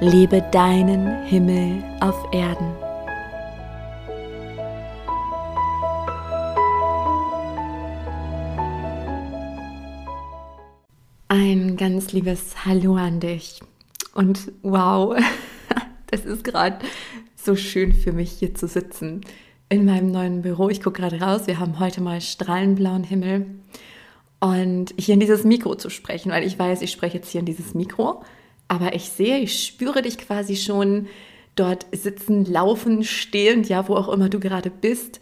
Lebe deinen Himmel auf Erden. Ein ganz liebes Hallo an dich. Und wow, das ist gerade so schön für mich hier zu sitzen in meinem neuen Büro. Ich gucke gerade raus, wir haben heute mal strahlenblauen Himmel. Und hier in dieses Mikro zu sprechen, weil ich weiß, ich spreche jetzt hier in dieses Mikro aber ich sehe, ich spüre dich quasi schon dort sitzen, laufen, stehend, ja, wo auch immer du gerade bist.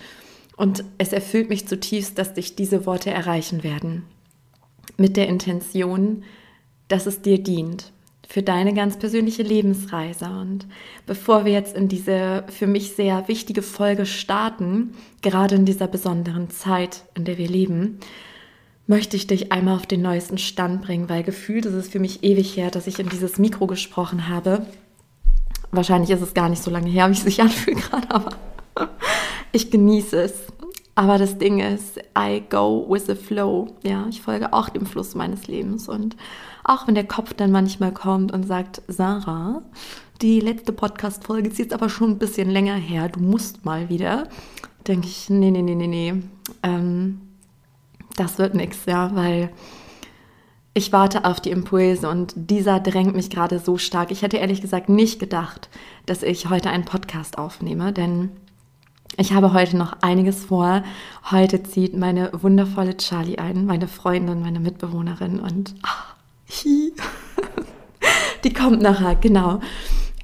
Und es erfüllt mich zutiefst, dass dich diese Worte erreichen werden. Mit der Intention, dass es dir dient für deine ganz persönliche Lebensreise. Und bevor wir jetzt in diese für mich sehr wichtige Folge starten, gerade in dieser besonderen Zeit, in der wir leben, möchte ich dich einmal auf den neuesten Stand bringen, weil gefühlt ist es für mich ewig her, dass ich in dieses Mikro gesprochen habe. Wahrscheinlich ist es gar nicht so lange her, wie es sich anfühlt gerade, aber ich genieße es. Aber das Ding ist, I go with the flow. Ja, ich folge auch dem Fluss meines Lebens. Und auch wenn der Kopf dann manchmal kommt und sagt, Sarah, die letzte Podcast-Folge ist jetzt aber schon ein bisschen länger her, du musst mal wieder, denke ich, nee, nee, nee, nee, nee. Ähm, das wird nichts, ja, weil ich warte auf die Impulse und dieser drängt mich gerade so stark. Ich hätte ehrlich gesagt nicht gedacht, dass ich heute einen Podcast aufnehme, denn ich habe heute noch einiges vor. Heute zieht meine wundervolle Charlie ein, meine Freundin, meine Mitbewohnerin und ach, die kommt nachher, genau.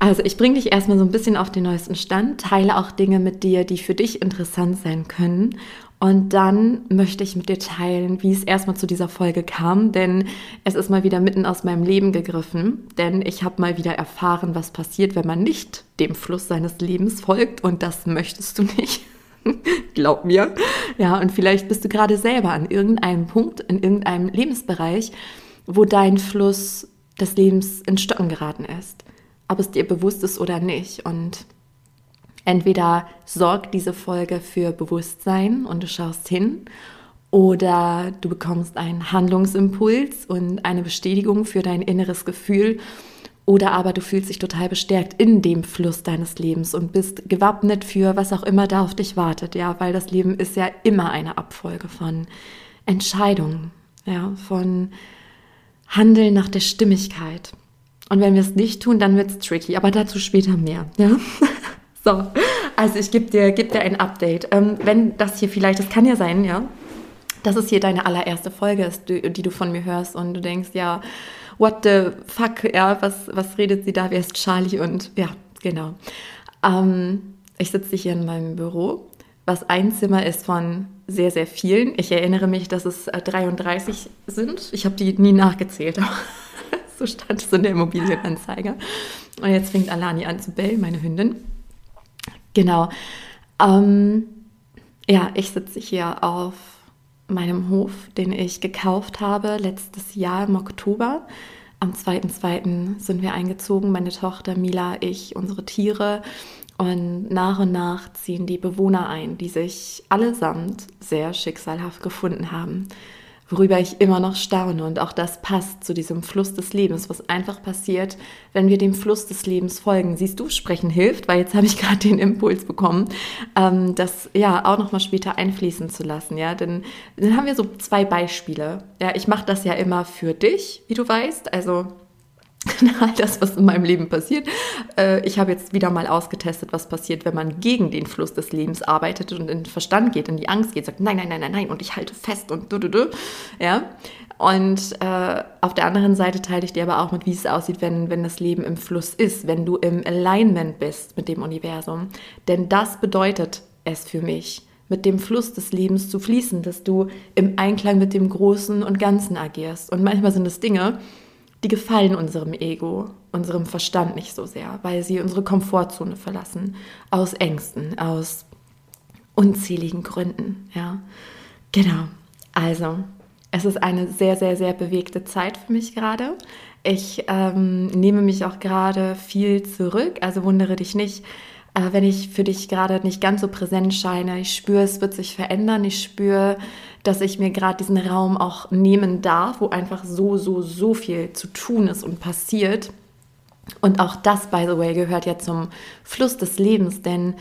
Also ich bringe dich erstmal so ein bisschen auf den neuesten Stand, teile auch Dinge mit dir, die für dich interessant sein können und dann möchte ich mit dir teilen, wie es erstmal zu dieser Folge kam, denn es ist mal wieder mitten aus meinem Leben gegriffen, denn ich habe mal wieder erfahren, was passiert, wenn man nicht dem Fluss seines Lebens folgt und das möchtest du nicht. Glaub mir. Ja, und vielleicht bist du gerade selber an irgendeinem Punkt, in irgendeinem Lebensbereich, wo dein Fluss des Lebens in Stocken geraten ist. Ob es dir bewusst ist oder nicht. Und Entweder sorgt diese Folge für Bewusstsein und du schaust hin oder du bekommst einen Handlungsimpuls und eine Bestätigung für dein inneres Gefühl oder aber du fühlst dich total bestärkt in dem Fluss deines Lebens und bist gewappnet für was auch immer da auf dich wartet, ja, weil das Leben ist ja immer eine Abfolge von Entscheidungen, ja, von Handeln nach der Stimmigkeit. Und wenn wir es nicht tun, dann wird es tricky, aber dazu später mehr, ja. So, also ich gebe dir, geb dir ein Update. Ähm, wenn das hier vielleicht, das kann ja sein, ja, dass es hier deine allererste Folge ist, die, die, du von mir hörst und du denkst, ja, what the fuck, ja, was, was redet sie da, wer ist Charlie und ja, genau. Ähm, ich sitze hier in meinem Büro, was ein Zimmer ist von sehr, sehr vielen. Ich erinnere mich, dass es 33 äh, sind. Ich habe die nie nachgezählt, so stand es in der Immobilienanzeige. Und jetzt fängt Alani an zu bellen, meine Hündin. Genau. Ähm, ja, ich sitze hier auf meinem Hof, den ich gekauft habe letztes Jahr im Oktober. Am 2.2. sind wir eingezogen, meine Tochter Mila, ich, unsere Tiere. Und nach und nach ziehen die Bewohner ein, die sich allesamt sehr schicksalhaft gefunden haben worüber ich immer noch staune. Und auch das passt zu diesem Fluss des Lebens, was einfach passiert, wenn wir dem Fluss des Lebens folgen. Siehst du, sprechen hilft, weil jetzt habe ich gerade den Impuls bekommen, ähm, das ja auch nochmal später einfließen zu lassen. Ja, denn dann haben wir so zwei Beispiele. Ja, ich mache das ja immer für dich, wie du weißt. Also all das, was in meinem Leben passiert. Äh, ich habe jetzt wieder mal ausgetestet, was passiert, wenn man gegen den Fluss des Lebens arbeitet und in den Verstand geht, in die Angst geht, sagt nein, nein, nein, nein, nein und ich halte fest und du, du, du. Ja. Und äh, auf der anderen Seite teile ich dir aber auch mit, wie es aussieht, wenn, wenn das Leben im Fluss ist, wenn du im Alignment bist mit dem Universum. Denn das bedeutet es für mich, mit dem Fluss des Lebens zu fließen, dass du im Einklang mit dem Großen und Ganzen agierst. Und manchmal sind es Dinge, die gefallen unserem Ego, unserem Verstand nicht so sehr, weil sie unsere Komfortzone verlassen, aus Ängsten, aus unzähligen Gründen. Ja, genau. Also, es ist eine sehr, sehr, sehr bewegte Zeit für mich gerade. Ich ähm, nehme mich auch gerade viel zurück, also wundere dich nicht, äh, wenn ich für dich gerade nicht ganz so präsent scheine. Ich spüre, es wird sich verändern. Ich spüre, dass ich mir gerade diesen Raum auch nehmen darf, wo einfach so, so, so viel zu tun ist und passiert. Und auch das, by the way, gehört ja zum Fluss des Lebens, denn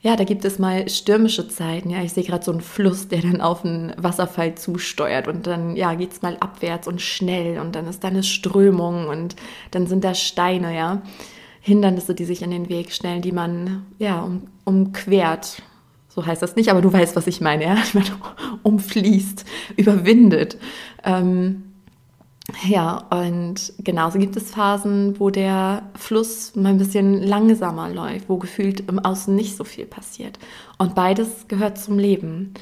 ja, da gibt es mal stürmische Zeiten. Ja, ich sehe gerade so einen Fluss, der dann auf einen Wasserfall zusteuert und dann ja, geht es mal abwärts und schnell und dann ist da eine Strömung und dann sind da Steine, ja. Hindernisse, die sich in den Weg stellen, die man ja um, umquert. So heißt das nicht, aber du weißt, was ich meine. Ja? Umfließt, überwindet. Ähm, ja, und genauso gibt es Phasen, wo der Fluss mal ein bisschen langsamer läuft, wo gefühlt im Außen nicht so viel passiert. Und beides gehört zum Leben.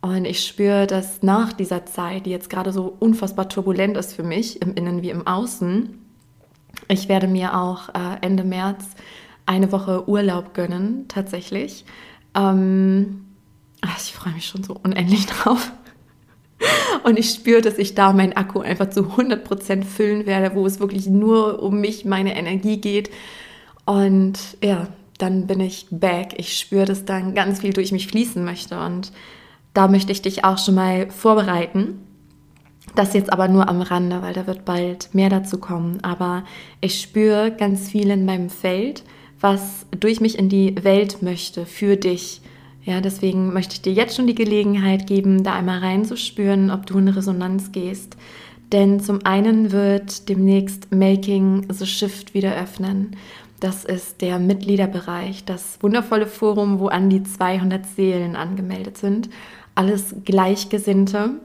Und ich spüre, dass nach dieser Zeit, die jetzt gerade so unfassbar turbulent ist für mich, im Innen wie im Außen, ich werde mir auch äh, Ende März eine Woche Urlaub gönnen, tatsächlich. Ähm, ach, ich freue mich schon so unendlich drauf. Und ich spüre, dass ich da meinen Akku einfach zu 100% füllen werde, wo es wirklich nur um mich, meine Energie geht. Und ja, dann bin ich back. Ich spüre, dass dann ganz viel durch mich fließen möchte. Und da möchte ich dich auch schon mal vorbereiten. Das jetzt aber nur am Rande, weil da wird bald mehr dazu kommen. Aber ich spüre ganz viel in meinem Feld, was durch mich in die Welt möchte, für dich. Ja, deswegen möchte ich dir jetzt schon die Gelegenheit geben, da einmal reinzuspüren, ob du in Resonanz gehst. Denn zum einen wird demnächst Making the Shift wieder öffnen. Das ist der Mitgliederbereich, das wundervolle Forum, wo an die 200 Seelen angemeldet sind. Alles Gleichgesinnte,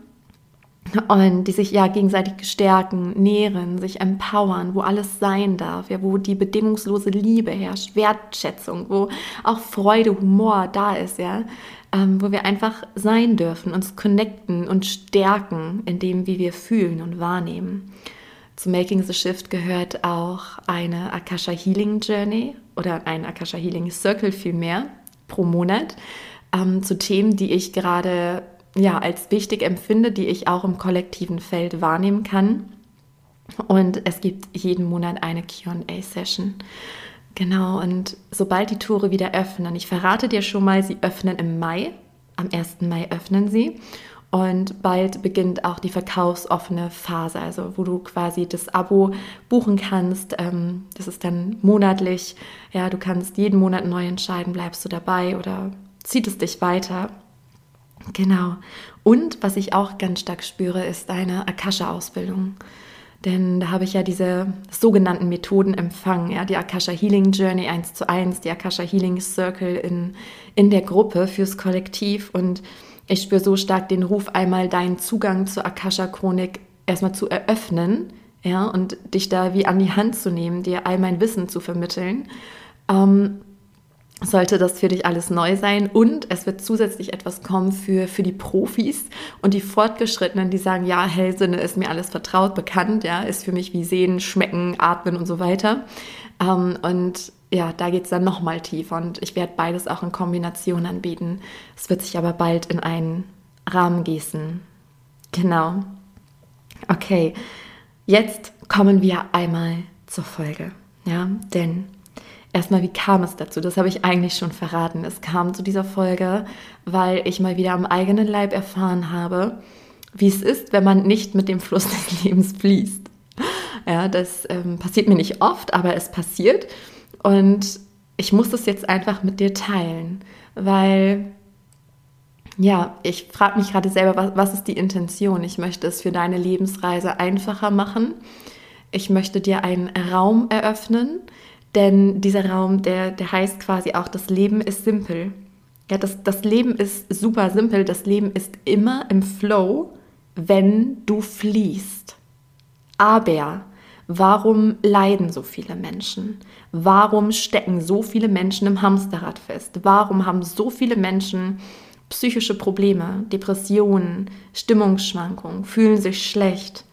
und die sich ja gegenseitig stärken, nähren, sich empowern, wo alles sein darf, ja, wo die bedingungslose Liebe herrscht, Wertschätzung, wo auch Freude, Humor da ist, ja, ähm, wo wir einfach sein dürfen, uns connecten und stärken in dem, wie wir fühlen und wahrnehmen. Zu Making the Shift gehört auch eine Akasha Healing Journey oder ein Akasha Healing Circle vielmehr pro Monat ähm, zu Themen, die ich gerade ja, als wichtig empfinde, die ich auch im kollektiven Feld wahrnehmen kann. Und es gibt jeden Monat eine QA-Session. Genau, und sobald die Tore wieder öffnen, ich verrate dir schon mal, sie öffnen im Mai, am 1. Mai öffnen sie. Und bald beginnt auch die verkaufsoffene Phase, also wo du quasi das Abo buchen kannst. Ähm, das ist dann monatlich. Ja, du kannst jeden Monat neu entscheiden, bleibst du dabei oder zieht es dich weiter. Genau. Und was ich auch ganz stark spüre, ist eine Akasha-Ausbildung. Denn da habe ich ja diese sogenannten Methoden empfangen, ja, die Akasha Healing Journey 1 zu 1, die Akasha Healing Circle in, in der Gruppe fürs Kollektiv. Und ich spüre so stark den Ruf, einmal deinen Zugang zur Akasha-Chronik erstmal zu eröffnen, ja, und dich da wie an die Hand zu nehmen, dir all mein Wissen zu vermitteln. Ähm, sollte das für dich alles neu sein. Und es wird zusätzlich etwas kommen für, für die Profis und die Fortgeschrittenen, die sagen, ja, Hellsinne ist mir alles vertraut, bekannt, ja, ist für mich wie Sehen, Schmecken, Atmen und so weiter. Ähm, und ja, da geht es dann nochmal tiefer und ich werde beides auch in Kombination anbieten. Es wird sich aber bald in einen Rahmen gießen. Genau. Okay, jetzt kommen wir einmal zur Folge. Ja, denn Erstmal, wie kam es dazu? Das habe ich eigentlich schon verraten. Es kam zu dieser Folge, weil ich mal wieder am eigenen Leib erfahren habe, wie es ist, wenn man nicht mit dem Fluss des Lebens fließt. Ja, das ähm, passiert mir nicht oft, aber es passiert. Und ich muss das jetzt einfach mit dir teilen, weil ja, ich frage mich gerade selber, was, was ist die Intention? Ich möchte es für deine Lebensreise einfacher machen. Ich möchte dir einen Raum eröffnen, denn dieser Raum, der, der heißt quasi auch, das Leben ist simpel. Ja, das, das Leben ist super simpel. Das Leben ist immer im Flow, wenn du fließt. Aber warum leiden so viele Menschen? Warum stecken so viele Menschen im Hamsterrad fest? Warum haben so viele Menschen psychische Probleme, Depressionen, Stimmungsschwankungen, fühlen sich schlecht?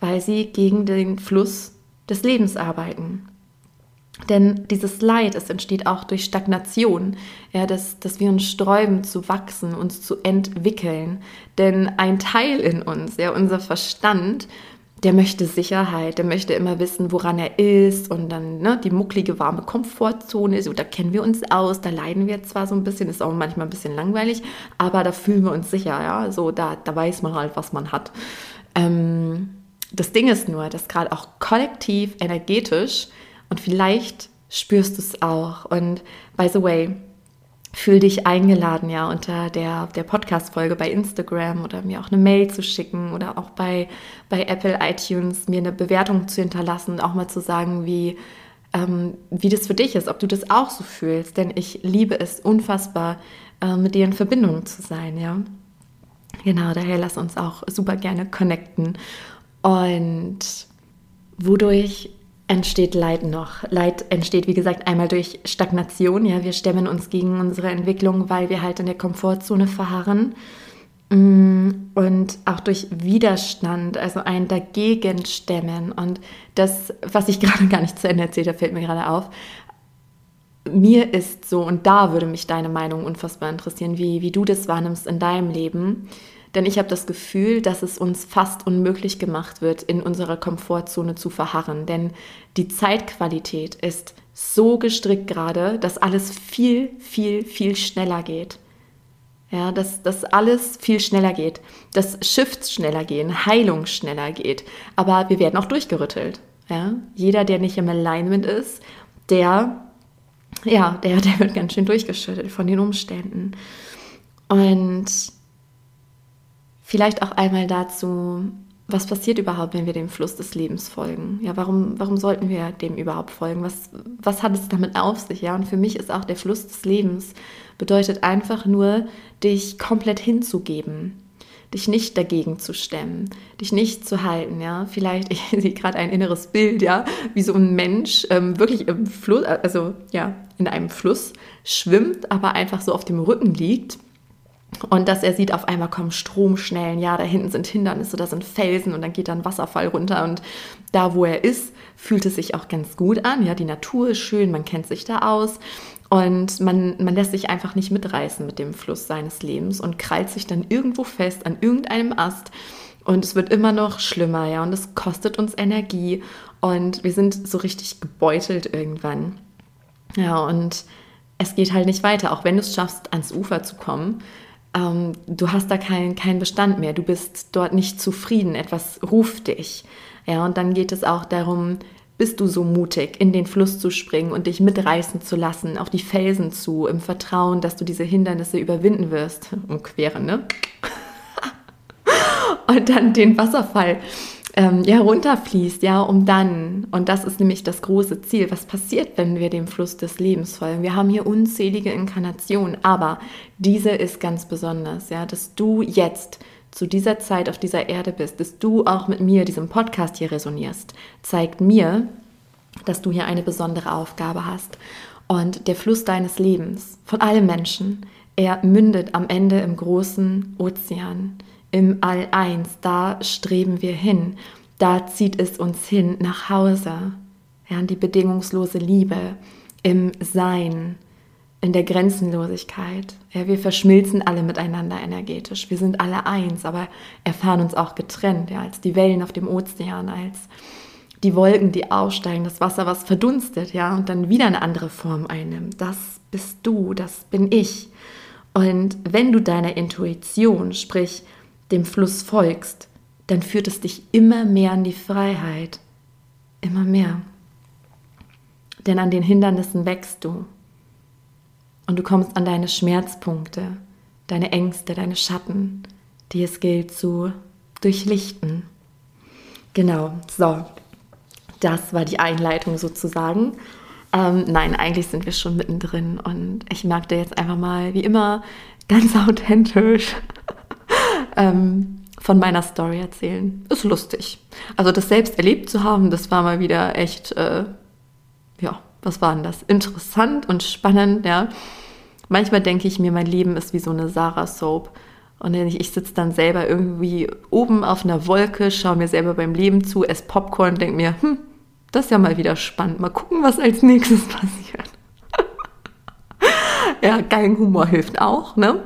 weil sie gegen den Fluss des Lebens arbeiten. Denn dieses Leid, es entsteht auch durch Stagnation, ja, dass, dass wir uns sträuben zu wachsen, uns zu entwickeln. Denn ein Teil in uns, ja, unser Verstand, der möchte Sicherheit, der möchte immer wissen, woran er ist und dann ne, die mucklige, warme Komfortzone, so da kennen wir uns aus, da leiden wir zwar so ein bisschen, ist auch manchmal ein bisschen langweilig, aber da fühlen wir uns sicher, ja, so da, da weiß man halt, was man hat. Ähm, das Ding ist nur, dass gerade auch kollektiv, energetisch und vielleicht spürst du es auch und by the way, fühl dich eingeladen, ja, unter der, der Podcast-Folge bei Instagram oder mir auch eine Mail zu schicken oder auch bei, bei Apple iTunes mir eine Bewertung zu hinterlassen und auch mal zu sagen, wie, ähm, wie das für dich ist, ob du das auch so fühlst. Denn ich liebe es unfassbar, äh, mit dir in Verbindung zu sein, ja. Genau, daher lass uns auch super gerne connecten. Und wodurch entsteht Leid noch. Leid entsteht, wie gesagt, einmal durch Stagnation. Ja, wir stemmen uns gegen unsere Entwicklung, weil wir halt in der Komfortzone verharren. Mm, und auch durch Widerstand, also ein Dagegenstemmen. Und das, was ich gerade gar nicht zu Ende erzählt habe, fällt mir gerade auf. Mir ist so, und da würde mich deine Meinung unfassbar interessieren, wie, wie du das wahrnimmst in deinem Leben. Denn ich habe das Gefühl, dass es uns fast unmöglich gemacht wird, in unserer Komfortzone zu verharren. Denn die Zeitqualität ist so gestrickt gerade, dass alles viel, viel, viel schneller geht. Ja, dass, dass alles viel schneller geht, dass Shifts schneller gehen, Heilung schneller geht. Aber wir werden auch durchgerüttelt. Ja? Jeder, der nicht im Alignment ist, der, ja, der, der wird ganz schön durchgeschüttelt von den Umständen. Und Vielleicht auch einmal dazu, was passiert überhaupt, wenn wir dem Fluss des Lebens folgen? Ja, warum, warum sollten wir dem überhaupt folgen? Was, was hat es damit auf sich? Ja, und für mich ist auch der Fluss des Lebens bedeutet einfach nur, dich komplett hinzugeben, dich nicht dagegen zu stemmen, dich nicht zu halten, ja. Vielleicht, ich sehe gerade ein inneres Bild, ja, wie so ein Mensch ähm, wirklich im Fluss, also ja, in einem Fluss schwimmt, aber einfach so auf dem Rücken liegt und dass er sieht, auf einmal kommen Stromschnellen, ja, da hinten sind Hindernisse, da sind Felsen und dann geht da ein Wasserfall runter. Und da, wo er ist, fühlt es sich auch ganz gut an, ja, die Natur ist schön, man kennt sich da aus. Und man, man lässt sich einfach nicht mitreißen mit dem Fluss seines Lebens und krallt sich dann irgendwo fest an irgendeinem Ast. Und es wird immer noch schlimmer, ja, und es kostet uns Energie. Und wir sind so richtig gebeutelt irgendwann. Ja, und es geht halt nicht weiter, auch wenn du es schaffst, ans Ufer zu kommen ähm, du hast da keinen kein Bestand mehr, du bist dort nicht zufrieden, etwas ruft dich. Ja, und dann geht es auch darum, bist du so mutig, in den Fluss zu springen und dich mitreißen zu lassen, auf die Felsen zu, im Vertrauen, dass du diese Hindernisse überwinden wirst. Umqueren, ne? und dann den Wasserfall ähm, ja, runterfließt, ja, um dann, und das ist nämlich das große Ziel, was passiert, wenn wir dem Fluss des Lebens folgen? Wir haben hier unzählige Inkarnationen, aber diese ist ganz besonders, ja, dass du jetzt zu dieser Zeit auf dieser Erde bist, dass du auch mit mir, diesem Podcast hier resonierst, zeigt mir, dass du hier eine besondere Aufgabe hast. Und der Fluss deines Lebens von allen Menschen, er mündet am Ende im großen Ozean im All eins, da streben wir hin, da zieht es uns hin nach Hause, ja, die bedingungslose Liebe, im Sein, in der Grenzenlosigkeit. Ja, wir verschmilzen alle miteinander energetisch. Wir sind alle eins, aber erfahren uns auch getrennt, ja, als die Wellen auf dem Ozean, als die Wolken, die aufsteigen, das Wasser, was verdunstet, ja, und dann wieder eine andere Form einnimmt. Das bist du, das bin ich. Und wenn du deiner Intuition, sprich dem Fluss folgst, dann führt es dich immer mehr an die Freiheit. Immer mehr. Denn an den Hindernissen wächst du. Und du kommst an deine Schmerzpunkte, deine Ängste, deine Schatten, die es gilt zu durchlichten. Genau, so. Das war die Einleitung sozusagen. Ähm, nein, eigentlich sind wir schon mittendrin und ich mag dir jetzt einfach mal, wie immer, ganz authentisch ähm, von meiner Story erzählen. Ist lustig. Also das selbst erlebt zu haben, das war mal wieder echt, äh, ja, was war denn das? Interessant und spannend, ja. Manchmal denke ich mir, mein Leben ist wie so eine Sarah Soap. Und ich sitze dann selber irgendwie oben auf einer Wolke, schaue mir selber beim Leben zu, esse Popcorn und denke mir, hm, das ist ja mal wieder spannend. Mal gucken, was als nächstes passiert. ja, geilen Humor hilft auch, ne?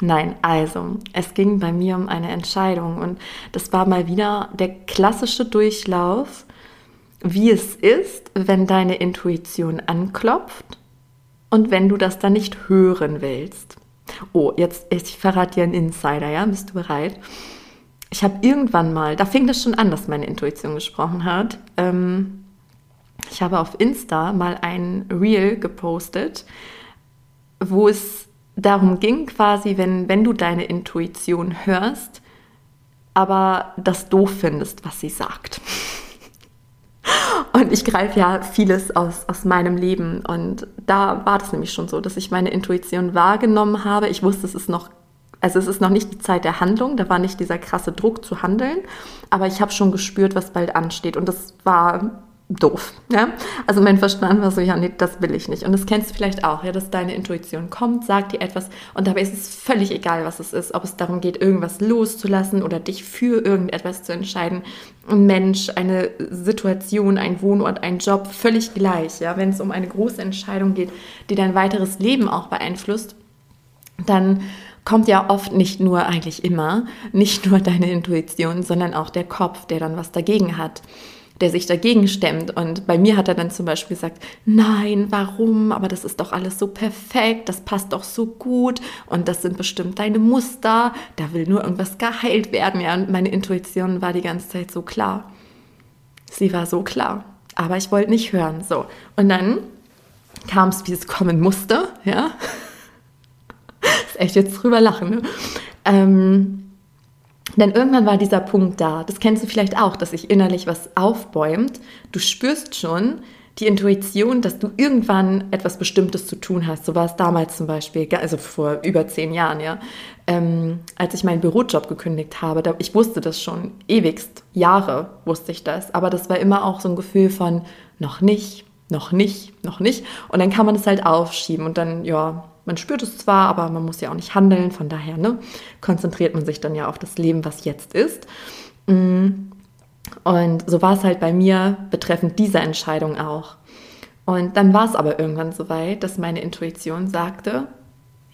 Nein, also, es ging bei mir um eine Entscheidung und das war mal wieder der klassische Durchlauf, wie es ist, wenn deine Intuition anklopft und wenn du das dann nicht hören willst. Oh, jetzt, ich verrate dir einen Insider, ja? Bist du bereit? Ich habe irgendwann mal, da fing das schon an, dass meine Intuition gesprochen hat. Ähm, ich habe auf Insta mal ein Reel gepostet, wo es darum ging, quasi, wenn, wenn du deine Intuition hörst, aber das doof findest, was sie sagt. Und ich greife ja vieles aus, aus meinem Leben. Und da war das nämlich schon so, dass ich meine Intuition wahrgenommen habe. Ich wusste, es ist noch, also es ist noch nicht die Zeit der Handlung, da war nicht dieser krasse Druck zu handeln, aber ich habe schon gespürt, was bald ansteht. Und das war doof. Ja? Also mein Verstand war so, ja, nee, das will ich nicht. Und das kennst du vielleicht auch, ja, dass deine Intuition kommt, sagt dir etwas und dabei ist es völlig egal, was es ist, ob es darum geht, irgendwas loszulassen oder dich für irgendetwas zu entscheiden. Ein Mensch, eine Situation, ein Wohnort, ein Job, völlig gleich. Ja? Wenn es um eine große Entscheidung geht, die dein weiteres Leben auch beeinflusst, dann kommt ja oft nicht nur, eigentlich immer, nicht nur deine Intuition, sondern auch der Kopf, der dann was dagegen hat der sich dagegen stemmt. Und bei mir hat er dann zum Beispiel gesagt, nein, warum? Aber das ist doch alles so perfekt, das passt doch so gut und das sind bestimmt deine Muster, da will nur irgendwas geheilt werden. Ja, und meine Intuition war die ganze Zeit so klar. Sie war so klar. Aber ich wollte nicht hören. So. Und dann kam es, wie es kommen musste, ja. ist echt jetzt drüber lachen, ne? Ähm, denn irgendwann war dieser Punkt da. Das kennst du vielleicht auch, dass sich innerlich was aufbäumt. Du spürst schon die Intuition, dass du irgendwann etwas Bestimmtes zu tun hast. So war es damals zum Beispiel, also vor über zehn Jahren, ja, ähm, als ich meinen Bürojob gekündigt habe. Da, ich wusste das schon ewigst, Jahre wusste ich das. Aber das war immer auch so ein Gefühl von noch nicht, noch nicht, noch nicht. Und dann kann man es halt aufschieben und dann, ja, man spürt es zwar, aber man muss ja auch nicht handeln. Von daher ne, konzentriert man sich dann ja auf das Leben, was jetzt ist. Mm. Und so war es halt bei mir betreffend dieser Entscheidung auch. Und dann war es aber irgendwann so weit, dass meine Intuition sagte,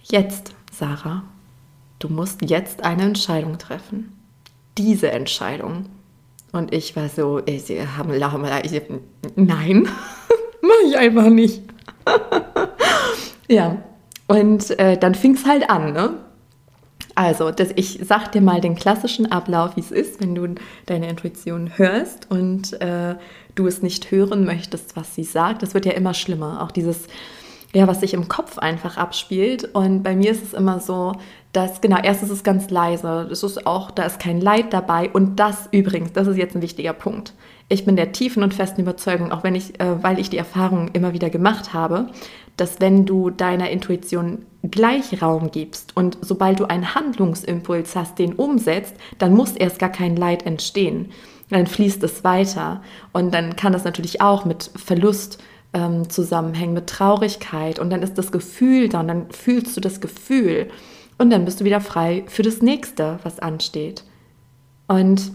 jetzt, Sarah, du musst jetzt eine Entscheidung treffen. Diese Entscheidung. Und ich war so, ich, nein, mache ich einfach nicht. ja, und äh, dann fing es halt an, ne? Also, das, ich sag dir mal den klassischen Ablauf, wie es ist, wenn du deine Intuition hörst und äh, du es nicht hören möchtest, was sie sagt. Das wird ja immer schlimmer. Auch dieses, ja, was sich im Kopf einfach abspielt. Und bei mir ist es immer so, dass, genau, erst ist es ganz leise. Das ist auch, da ist kein Leid dabei. Und das übrigens, das ist jetzt ein wichtiger Punkt. Ich bin der tiefen und festen Überzeugung, auch wenn ich, äh, weil ich die Erfahrung immer wieder gemacht habe, dass wenn du deiner Intuition gleich Raum gibst und sobald du einen Handlungsimpuls hast, den umsetzt, dann muss erst gar kein Leid entstehen. Dann fließt es weiter. Und dann kann das natürlich auch mit Verlust ähm, zusammenhängen, mit Traurigkeit. Und dann ist das Gefühl da und dann fühlst du das Gefühl. Und dann bist du wieder frei für das nächste, was ansteht. Und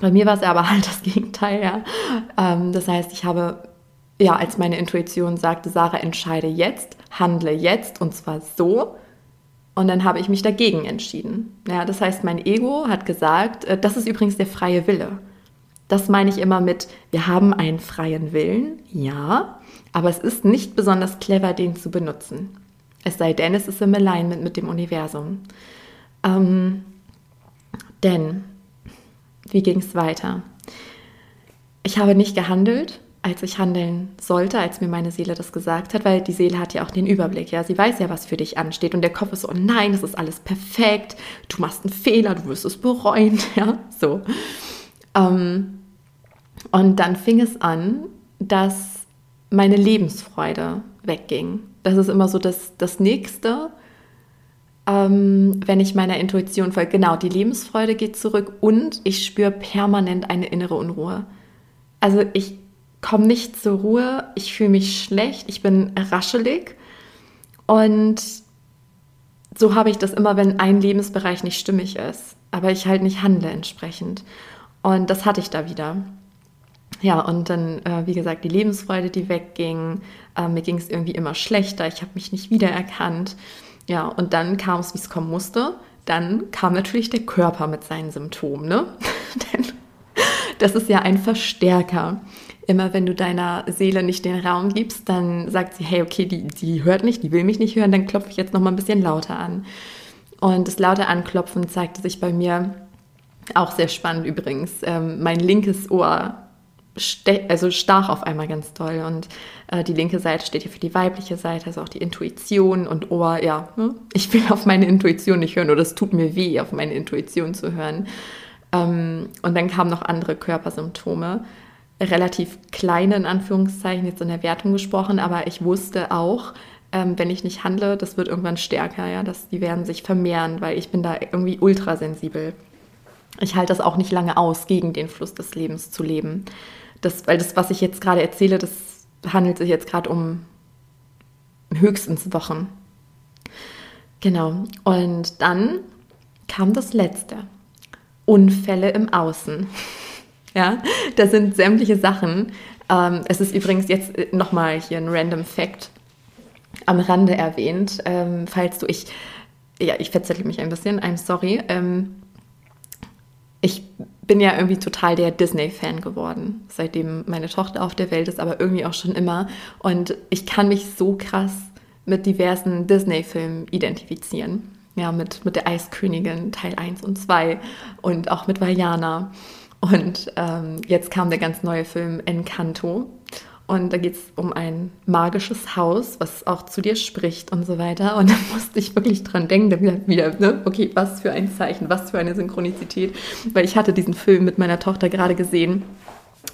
bei mir war es aber halt das Gegenteil, ja. Ähm, das heißt, ich habe ja, als meine Intuition sagte, Sarah, entscheide jetzt, handle jetzt und zwar so. Und dann habe ich mich dagegen entschieden. Ja, das heißt, mein Ego hat gesagt, äh, das ist übrigens der freie Wille. Das meine ich immer mit, wir haben einen freien Willen, ja, aber es ist nicht besonders clever, den zu benutzen. Es sei denn, es ist im Alignment mit dem Universum. Ähm, denn, wie ging es weiter? Ich habe nicht gehandelt, als ich handeln sollte, als mir meine Seele das gesagt hat, weil die Seele hat ja auch den Überblick, ja, sie weiß ja, was für dich ansteht und der Kopf ist so, oh nein, das ist alles perfekt, du machst einen Fehler, du wirst es bereuen, ja, so. Ähm, und dann fing es an, dass meine Lebensfreude wegging. Das ist immer so das, das Nächste, ähm, wenn ich meiner Intuition folge. Genau, die Lebensfreude geht zurück und ich spüre permanent eine innere Unruhe. Also ich komme nicht zur Ruhe, ich fühle mich schlecht, ich bin raschelig und so habe ich das immer, wenn ein Lebensbereich nicht stimmig ist, aber ich halt nicht handle entsprechend. Und das hatte ich da wieder. Ja, und dann, äh, wie gesagt, die Lebensfreude, die wegging. Äh, mir ging es irgendwie immer schlechter. Ich habe mich nicht wiedererkannt. Ja, und dann kam es, wie es kommen musste. Dann kam natürlich der Körper mit seinen Symptomen. Ne? Denn das ist ja ein Verstärker. Immer wenn du deiner Seele nicht den Raum gibst, dann sagt sie, hey, okay, die, die hört nicht, die will mich nicht hören, dann klopfe ich jetzt noch mal ein bisschen lauter an. Und das laute Anklopfen zeigte sich bei mir auch sehr spannend übrigens. Ähm, mein linkes Ohr also stach auf einmal ganz toll. Und äh, die linke Seite steht hier für die weibliche Seite, also auch die Intuition und Ohr. Ja, ne? ich will auf meine Intuition nicht hören oder es tut mir weh, auf meine Intuition zu hören. Ähm, und dann kamen noch andere Körpersymptome. Relativ kleine, in Anführungszeichen, jetzt in der Wertung gesprochen, aber ich wusste auch, ähm, wenn ich nicht handle, das wird irgendwann stärker, ja, dass die werden sich vermehren, weil ich bin da irgendwie ultrasensibel. Ich halte das auch nicht lange aus, gegen den Fluss des Lebens zu leben. Das, weil das, was ich jetzt gerade erzähle, das handelt sich jetzt gerade um höchstens Wochen. Genau. Und dann kam das Letzte. Unfälle im Außen. Ja, das sind sämtliche Sachen. Ähm, es ist übrigens jetzt äh, nochmal hier ein random Fact am Rande erwähnt, ähm, falls du ich, ja, ich verzettle mich ein bisschen, I'm sorry. Ähm, ich bin ja irgendwie total der Disney-Fan geworden, seitdem meine Tochter auf der Welt ist, aber irgendwie auch schon immer. Und ich kann mich so krass mit diversen Disney-Filmen identifizieren. Ja, mit, mit der Eiskönigin Teil 1 und 2 und auch mit Vajana. Und ähm, jetzt kam der ganz neue Film Encanto. Und da geht es um ein magisches Haus, was auch zu dir spricht und so weiter. Und da musste ich wirklich dran denken, dann wieder, wieder ne? okay, was für ein Zeichen, was für eine Synchronizität. Weil ich hatte diesen Film mit meiner Tochter gerade gesehen.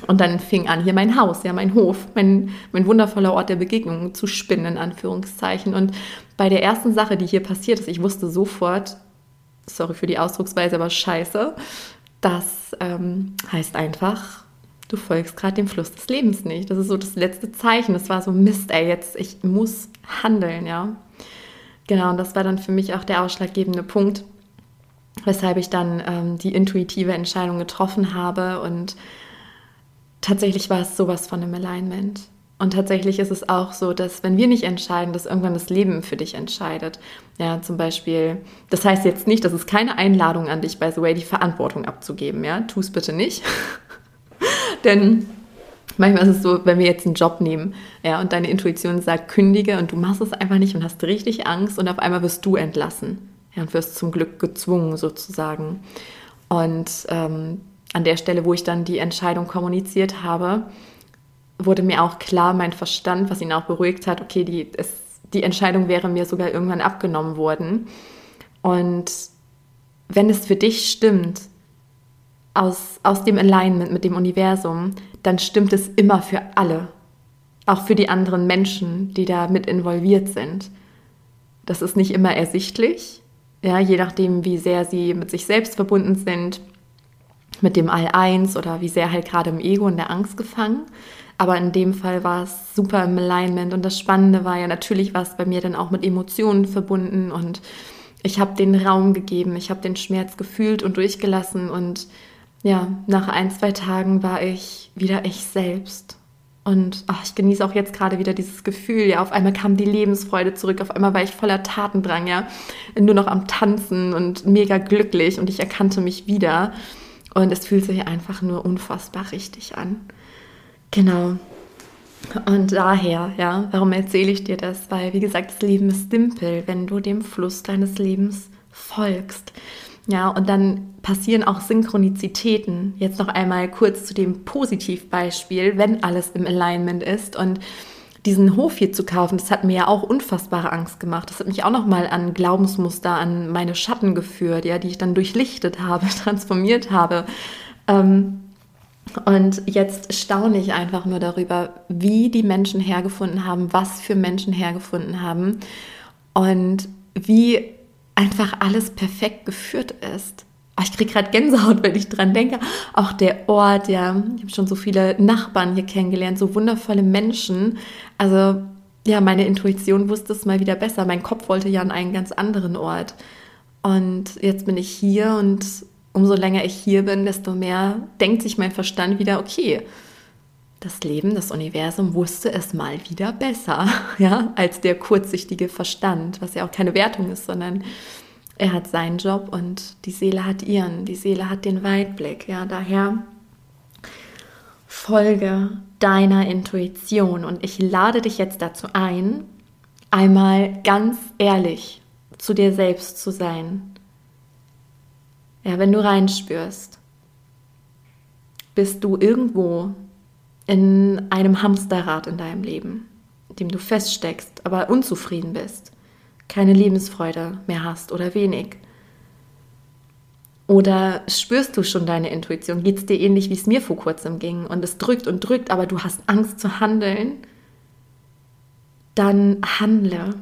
Und dann fing an, hier mein Haus, ja, mein Hof, mein, mein wundervoller Ort der Begegnung zu spinnen, in Anführungszeichen. Und bei der ersten Sache, die hier passiert ist, ich wusste sofort, sorry für die Ausdrucksweise, aber scheiße, das ähm, heißt einfach, du folgst gerade dem Fluss des Lebens nicht. Das ist so das letzte Zeichen. Das war so Mist, ey, jetzt, ich muss handeln, ja. Genau, und das war dann für mich auch der ausschlaggebende Punkt, weshalb ich dann ähm, die intuitive Entscheidung getroffen habe. Und tatsächlich war es sowas von einem Alignment. Und tatsächlich ist es auch so, dass wenn wir nicht entscheiden, dass irgendwann das Leben für dich entscheidet. Ja, zum Beispiel, das heißt jetzt nicht, das ist keine Einladung an dich, by the way, die Verantwortung abzugeben. Ja, tu es bitte nicht. Denn manchmal ist es so, wenn wir jetzt einen Job nehmen, ja, und deine Intuition sagt, kündige und du machst es einfach nicht und hast richtig Angst und auf einmal wirst du entlassen. Ja, und wirst zum Glück gezwungen sozusagen. Und ähm, an der Stelle, wo ich dann die Entscheidung kommuniziert habe, wurde mir auch klar, mein Verstand, was ihn auch beruhigt hat, okay, die, es, die Entscheidung wäre mir sogar irgendwann abgenommen worden. Und wenn es für dich stimmt, aus, aus dem Alignment mit dem Universum, dann stimmt es immer für alle. Auch für die anderen Menschen, die da mit involviert sind. Das ist nicht immer ersichtlich, ja, je nachdem, wie sehr sie mit sich selbst verbunden sind, mit dem All-Eins oder wie sehr halt gerade im Ego und der Angst gefangen. Aber in dem Fall war es super im Alignment. Und das Spannende war ja, natürlich war es bei mir dann auch mit Emotionen verbunden. Und ich habe den Raum gegeben, ich habe den Schmerz gefühlt und durchgelassen. Und ja, nach ein, zwei Tagen war ich wieder ich selbst. Und ach, ich genieße auch jetzt gerade wieder dieses Gefühl, ja, auf einmal kam die Lebensfreude zurück, auf einmal war ich voller Tatendrang, ja, nur noch am Tanzen und mega glücklich. Und ich erkannte mich wieder. Und es fühlt sich einfach nur unfassbar richtig an. Genau. Und daher, ja, warum erzähle ich dir das? Weil, wie gesagt, das Leben ist simpel, wenn du dem Fluss deines Lebens folgst. Ja, und dann passieren auch Synchronizitäten. Jetzt noch einmal kurz zu dem Positivbeispiel, wenn alles im Alignment ist und diesen Hof hier zu kaufen, das hat mir ja auch unfassbare Angst gemacht. Das hat mich auch noch mal an Glaubensmuster, an meine Schatten geführt, ja, die ich dann durchlichtet habe, transformiert habe. Ähm, und jetzt staune ich einfach nur darüber, wie die Menschen hergefunden haben, was für Menschen hergefunden haben und wie einfach alles perfekt geführt ist. Oh, ich kriege gerade Gänsehaut, wenn ich dran denke. Auch der Ort, ja. Ich habe schon so viele Nachbarn hier kennengelernt, so wundervolle Menschen. Also ja, meine Intuition wusste es mal wieder besser. Mein Kopf wollte ja an einen ganz anderen Ort. Und jetzt bin ich hier und umso länger ich hier bin, desto mehr denkt sich mein Verstand wieder, okay, das Leben, das Universum wusste es mal wieder besser, ja, als der kurzsichtige Verstand, was ja auch keine Wertung ist, sondern er hat seinen Job und die Seele hat ihren, die Seele hat den Weitblick, ja, daher folge deiner Intuition und ich lade dich jetzt dazu ein, einmal ganz ehrlich zu dir selbst zu sein. Ja, wenn du reinspürst, bist du irgendwo in einem Hamsterrad in deinem Leben, in dem du feststeckst, aber unzufrieden bist, keine Lebensfreude mehr hast oder wenig. Oder spürst du schon deine Intuition? Geht es dir ähnlich, wie es mir vor kurzem ging? Und es drückt und drückt, aber du hast Angst zu handeln? Dann handle.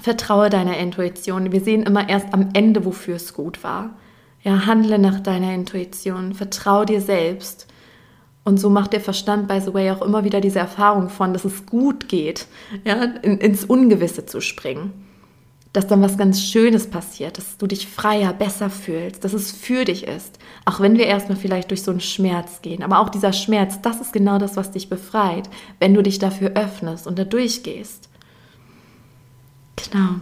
Vertraue deiner Intuition. Wir sehen immer erst am Ende, wofür es gut war. Ja, handle nach deiner Intuition. Vertraue dir selbst. Und so macht der Verstand, by the way, auch immer wieder diese Erfahrung von, dass es gut geht, ja, in, ins Ungewisse zu springen. Dass dann was ganz Schönes passiert, dass du dich freier, besser fühlst, dass es für dich ist. Auch wenn wir erstmal vielleicht durch so einen Schmerz gehen. Aber auch dieser Schmerz, das ist genau das, was dich befreit, wenn du dich dafür öffnest und da durchgehst. Genau.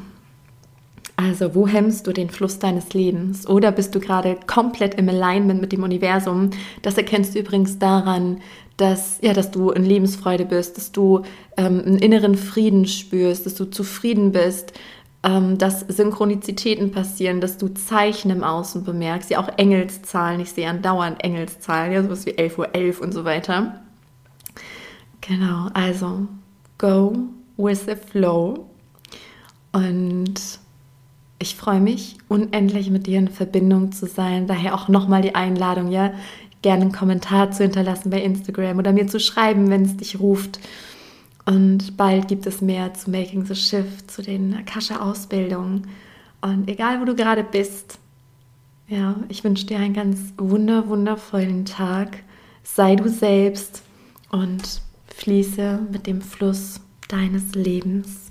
Also, wo hemmst du den Fluss deines Lebens? Oder bist du gerade komplett im Alignment mit dem Universum? Das erkennst du übrigens daran, dass, ja, dass du in Lebensfreude bist, dass du ähm, einen inneren Frieden spürst, dass du zufrieden bist, ähm, dass Synchronizitäten passieren, dass du Zeichen im Außen bemerkst, ja auch Engelszahlen. Ich sehe andauernd Engelszahlen, ja, sowas wie 11.11 Uhr 11 und so weiter. Genau, also go with the flow. Und ich freue mich unendlich mit dir in Verbindung zu sein. Daher auch nochmal die Einladung, ja, gerne einen Kommentar zu hinterlassen bei Instagram oder mir zu schreiben, wenn es dich ruft. Und bald gibt es mehr zu Making the Shift, zu den Akasha-Ausbildungen. Und egal, wo du gerade bist, ja, ich wünsche dir einen ganz wunder, wundervollen Tag. Sei du selbst und fließe mit dem Fluss deines Lebens.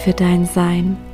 für dein Sein.